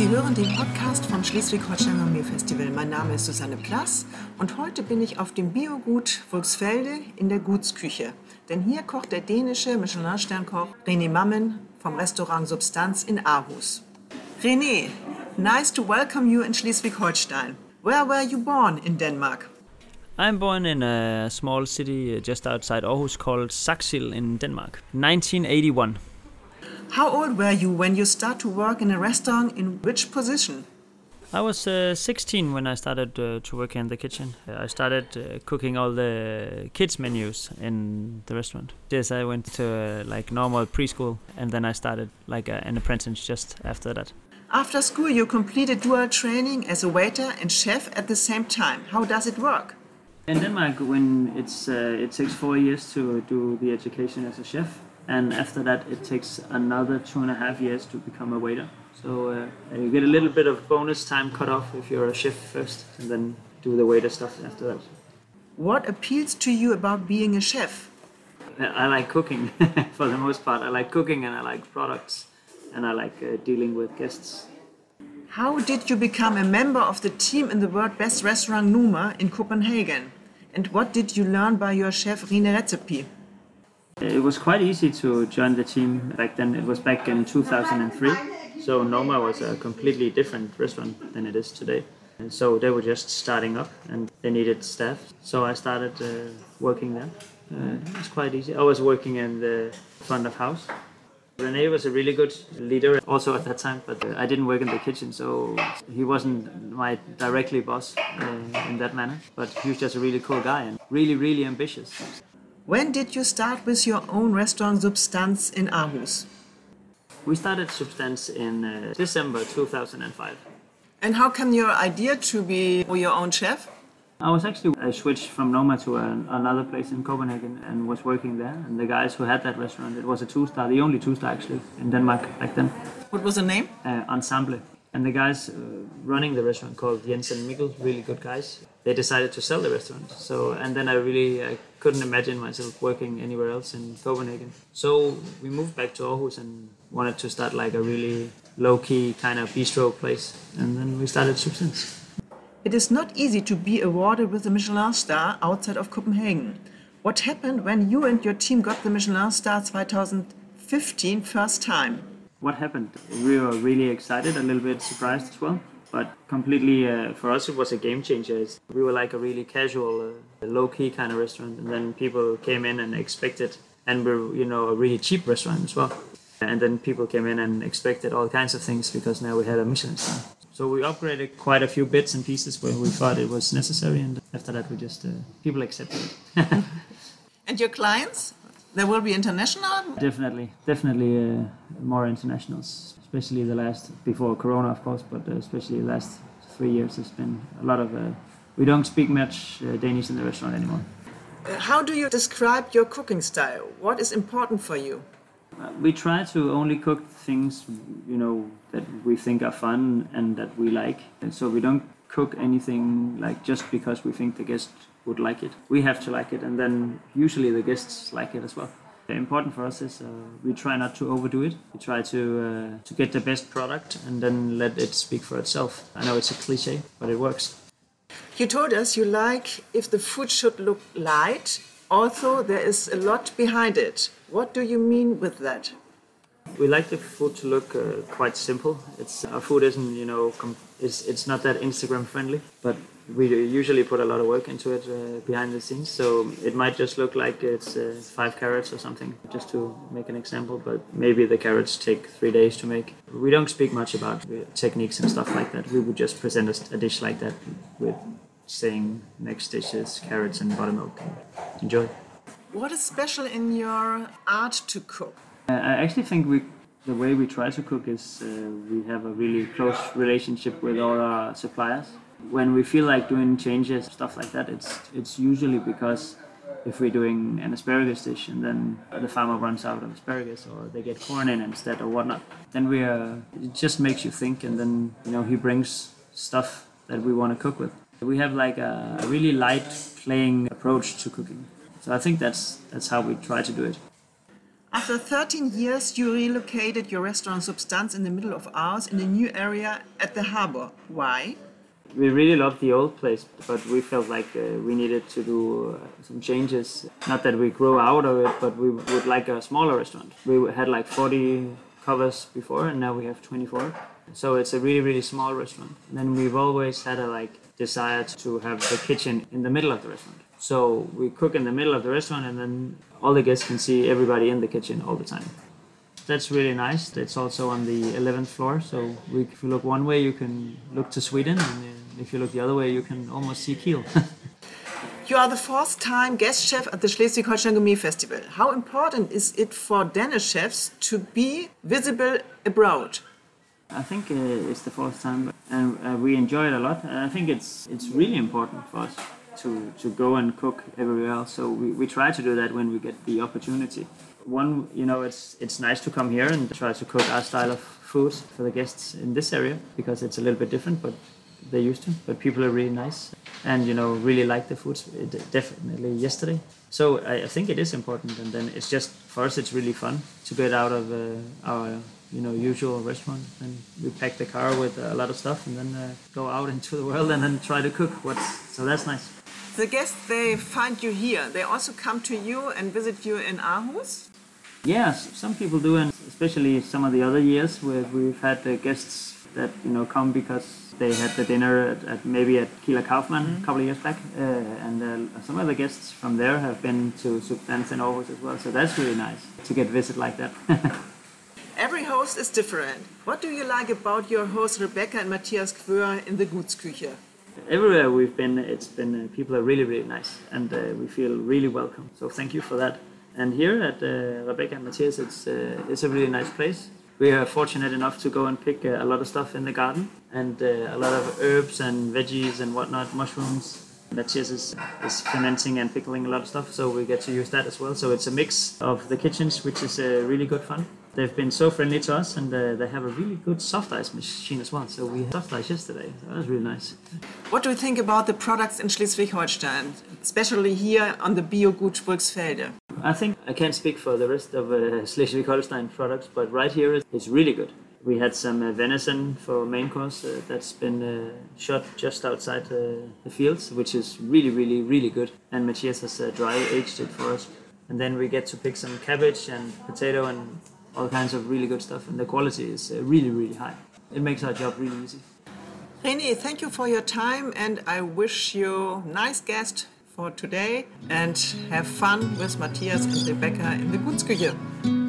Sie hören den Podcast vom Schleswig-Holstein Gourmet Festival. Mein Name ist Susanne Plass und heute bin ich auf dem Biogut Volksfelde in der Gutsküche. Denn hier kocht der dänische Michelin-Sternkoch René Mammen vom Restaurant Substanz in Aarhus. René, nice to welcome you in Schleswig-Holstein. Where were you born in Denmark? I'm born in a small city uh, just outside Aarhus called Saxil in Denmark. 1981. How old were you when you start to work in a restaurant? In which position? I was uh, 16 when I started uh, to work in the kitchen. Uh, I started uh, cooking all the kids menus in the restaurant. Yes, I went to uh, like normal preschool and then I started like uh, an apprentice just after that. After school, you completed dual training as a waiter and chef at the same time. How does it work? In Denmark, when it's it takes four years to do the education as a chef, and after that it takes another two and a half years to become a waiter. So uh, you get a little bit of bonus time cut off if you're a chef first, and then do the waiter stuff after that. What appeals to you about being a chef? I like cooking for the most part. I like cooking and I like products, and I like uh, dealing with guests. How did you become a member of the team in the world best restaurant Noma in Copenhagen? And what did you learn by your chef René Redzepi? It was quite easy to join the team back then. It was back in 2003. So Noma was a completely different restaurant than it is today. And so they were just starting up and they needed staff. So I started uh, working there. Uh, it was quite easy. I was working in the front of house. Rene was a really good leader also at that time, but uh, I didn't work in the kitchen, so he wasn't my directly boss uh, in that manner. But he was just a really cool guy and really, really ambitious. When did you start with your own restaurant Substanz in Aarhus? We started Substanz in uh, December 2005. And how come your idea to be your own chef? I was actually I switched from Noma to an, another place in Copenhagen and was working there. And the guys who had that restaurant, it was a two-star, the only two-star actually in Denmark back then. What was the name? Uh, Ensemble. And the guys uh, running the restaurant called Jens and Mikkel, really good guys. They decided to sell the restaurant. So and then I really I couldn't imagine myself working anywhere else in Copenhagen. So we moved back to Aarhus and wanted to start like a really low key kind of bistro place. And then we started Substanz. It is not easy to be awarded with a Michelin star outside of Copenhagen. What happened when you and your team got the Michelin star 2015 first time? What happened? We were really excited, a little bit surprised as well but completely uh, for us it was a game changer. We were like a really casual uh, low-key kind of restaurant and then people came in and expected and we're you know a really cheap restaurant as well. And then people came in and expected all kinds of things because now we had a michelin star. So we upgraded quite a few bits and pieces where we thought it was necessary and after that we just uh, people accepted and your clients there will be international definitely definitely uh, more internationals especially the last before Corona, of course, but uh, especially the last three years, it's been a lot of. Uh, we don't speak much uh, Danish in the restaurant anymore. Uh, how do you describe your cooking style? What is important for you? Uh, we try to only cook things, you know, that we think are fun and that we like. And so we don't cook anything like just because we think the guest would like it. We have to like it, and then usually the guests like it as well important for us is uh, we try not to overdo it. We try to uh, to get the best product and then let it speak for itself. I know it's a cliche, but it works. You told us you like if the food should look light. Also, there is a lot behind it. What do you mean with that? We like the food to look uh, quite simple. It's our food isn't you know it's it's not that Instagram friendly, but we usually put a lot of work into it uh, behind the scenes. So it might just look like it's uh, five carrots or something, just to make an example. But maybe the carrots take three days to make. We don't speak much about uh, techniques and stuff like that. We would just present a, dish like that with saying next dish is carrots and buttermilk. Enjoy. What is special in your art to cook? I actually think we the way we try to cook is uh, we have a really close relationship with all our suppliers when we feel like doing changes, stuff like that, it's it's usually because if we're doing an asparagus dish and then the farmer runs out of asparagus or they get corn in instead or whatnot, then we uh, it just makes you think and then you know he brings stuff that we want to cook with. We have like a really light playing approach to cooking. So I think that's that's how we try to do it. After 13 years, you relocated your restaurant Substanz in the middle of Aarhus in a new area at the harbor. Why? We really loved the old place, but we felt like uh, we needed to do uh, some changes. Not that we grew out of it, but we would like a smaller restaurant. We had like 40 covers before, and now we have 24. So it's a really, really small restaurant. And then we've always had a like desire to have the kitchen in the middle of the restaurant. So we cook in the middle of the restaurant, and then all the guests can see everybody in the kitchen all the time. That's really nice. It's also on the 11th floor, so we, if you look one way, you can look to Sweden, and if you look the other way, you can almost see Kiel. You are the fourth time guest chef at the Schleswig-Holstein Gourmet Festival. How important is it for Danish chefs to be visible abroad? I think uh, it's the fourth time, and uh, we enjoy it a lot. And I think it's it's really important for us to, to go and cook everywhere else. So we, we try to do that when we get the opportunity. One, you know, it's it's nice to come here and try to cook our style of food for the guests in this area because it's a little bit different, but they're used to. But people are really nice and you know really like the food. Definitely yesterday. So I, I think it is important, and then it's just for us. It's really fun to get out of uh, our you know usual restaurant and we pack the car with a lot of stuff and then uh, go out into the world and then try to cook what's so that's nice the guests they find you here they also come to you and visit you in aarhus yes some people do and especially some of the other years where we've had the guests that you know come because they had the dinner at, at maybe at Kieler Kaufmann mm-hmm. a couple of years back, uh, and uh, some of the guests from there have been to Substanz in Aarhus as well. So that's really nice to get visit like that. Every host is different. What do you like about your hosts Rebecca and Matthias Gfrörer in the Gutsküche? Everywhere we've been, it's been uh, people are really really nice, and uh, we feel really welcome. So thank you for that. And here at uh, Rebecca and Matthias, it's uh, it's a really nice place. We are fortunate enough to go and pick uh, a lot of stuff in the garden, and uh, a lot of herbs and veggies and whatnot, mushrooms. Matthias is, is fermenting and pickling a lot of stuff, so we get to use that as well. So it's a mix of the kitchens, which is a really good fun they've been so friendly to us, and uh, they have a really good soft ice machine as well. So we had soft ice yesterday. So that was really nice. What do you think about the products in Schleswig-Holstein, especially here on the Biogut Wulksfelde? I think I can't speak for the rest of uh, Schleswig-Holstein products, but right here it's really good. We had some uh, venison for main course uh, that's been uh, shot just outside uh, the fields, which is really, really, really good. And Matthias has uh, dry aged it for us. And then we get to pick some cabbage and potato and all kinds of really good stuff, and the quality is uh, really, really high. It makes our job really easy. René, thank you for your time, and I wish you nice guest for today and have fun with Matthias and Rebecca in the Gutsküche.